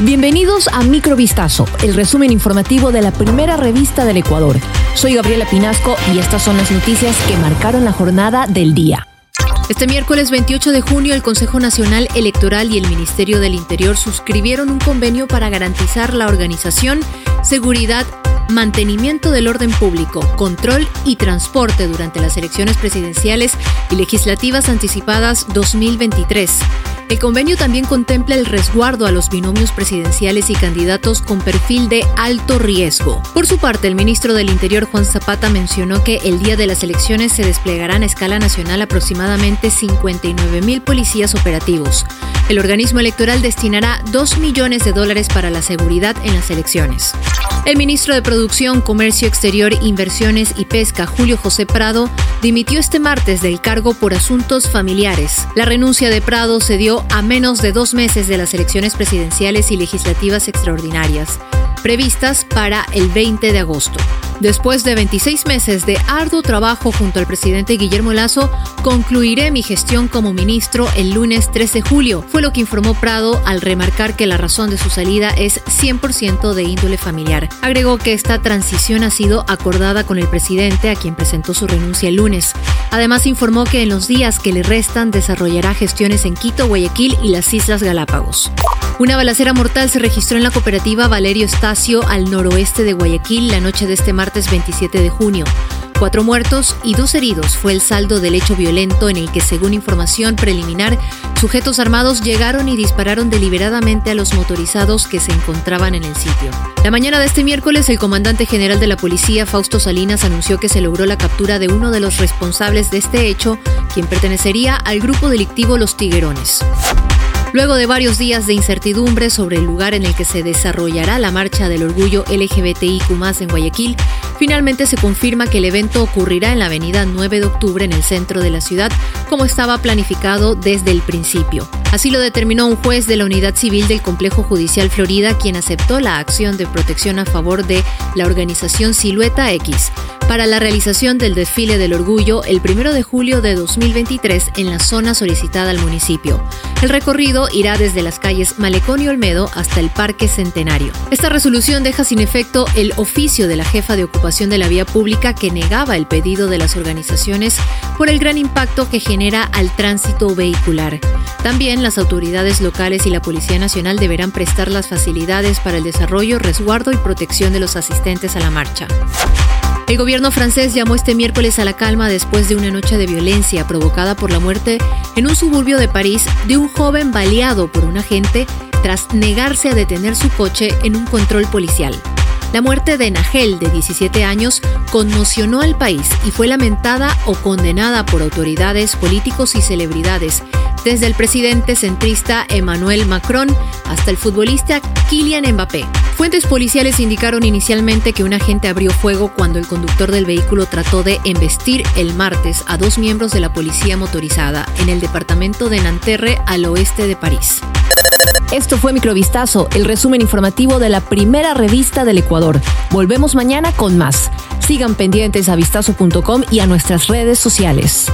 Bienvenidos a Microvistazo, el resumen informativo de la primera revista del Ecuador. Soy Gabriela Pinasco y estas son las noticias que marcaron la jornada del día. Este miércoles 28 de junio, el Consejo Nacional Electoral y el Ministerio del Interior suscribieron un convenio para garantizar la organización, seguridad, mantenimiento del orden público, control y transporte durante las elecciones presidenciales y legislativas anticipadas 2023. El convenio también contempla el resguardo a los binomios presidenciales y candidatos con perfil de alto riesgo. Por su parte, el ministro del Interior Juan Zapata mencionó que el día de las elecciones se desplegarán a escala nacional aproximadamente 59 mil policías operativos. El organismo electoral destinará 2 millones de dólares para la seguridad en las elecciones. El ministro de Producción, Comercio Exterior, Inversiones y Pesca, Julio José Prado, dimitió este martes del cargo por asuntos familiares. La renuncia de Prado se dio a menos de dos meses de las elecciones presidenciales y legislativas extraordinarias, previstas para el 20 de agosto. Después de 26 meses de arduo trabajo junto al presidente Guillermo Lazo, concluiré mi gestión como ministro el lunes 13 de julio, fue lo que informó Prado al remarcar que la razón de su salida es 100% de índole familiar. Agregó que esta transición ha sido acordada con el presidente, a quien presentó su renuncia el lunes. Además, informó que en los días que le restan desarrollará gestiones en Quito, Guayaquil y las Islas Galápagos. Una balacera mortal se registró en la cooperativa Valerio Estacio al noroeste de Guayaquil la noche de este martes 27 de junio. Cuatro muertos y dos heridos fue el saldo del hecho violento en el que, según información preliminar, sujetos armados llegaron y dispararon deliberadamente a los motorizados que se encontraban en el sitio. La mañana de este miércoles, el comandante general de la policía, Fausto Salinas, anunció que se logró la captura de uno de los responsables de este hecho, quien pertenecería al grupo delictivo Los Tiguerones. Luego de varios días de incertidumbre sobre el lugar en el que se desarrollará la marcha del orgullo LGBTIQ en Guayaquil, finalmente se confirma que el evento ocurrirá en la avenida 9 de octubre en el centro de la ciudad, como estaba planificado desde el principio. Así lo determinó un juez de la Unidad Civil del Complejo Judicial Florida, quien aceptó la acción de protección a favor de la organización Silueta X para la realización del desfile del orgullo el 1 de julio de 2023 en la zona solicitada al municipio. El recorrido irá desde las calles Malecón y Olmedo hasta el Parque Centenario. Esta resolución deja sin efecto el oficio de la jefa de ocupación de la vía pública que negaba el pedido de las organizaciones por el gran impacto que genera al tránsito vehicular. También las autoridades locales y la Policía Nacional deberán prestar las facilidades para el desarrollo, resguardo y protección de los asistentes a la marcha. El gobierno francés llamó este miércoles a la calma después de una noche de violencia provocada por la muerte en un suburbio de París de un joven baleado por un agente tras negarse a detener su coche en un control policial. La muerte de Nagel, de 17 años, conmocionó al país y fue lamentada o condenada por autoridades, políticos y celebridades, desde el presidente centrista Emmanuel Macron hasta el futbolista Kylian Mbappé. Fuentes policiales indicaron inicialmente que un agente abrió fuego cuando el conductor del vehículo trató de embestir el martes a dos miembros de la policía motorizada en el departamento de Nanterre al oeste de París. Esto fue Microvistazo, el resumen informativo de la primera revista del Ecuador. Volvemos mañana con más. Sigan pendientes a vistazo.com y a nuestras redes sociales.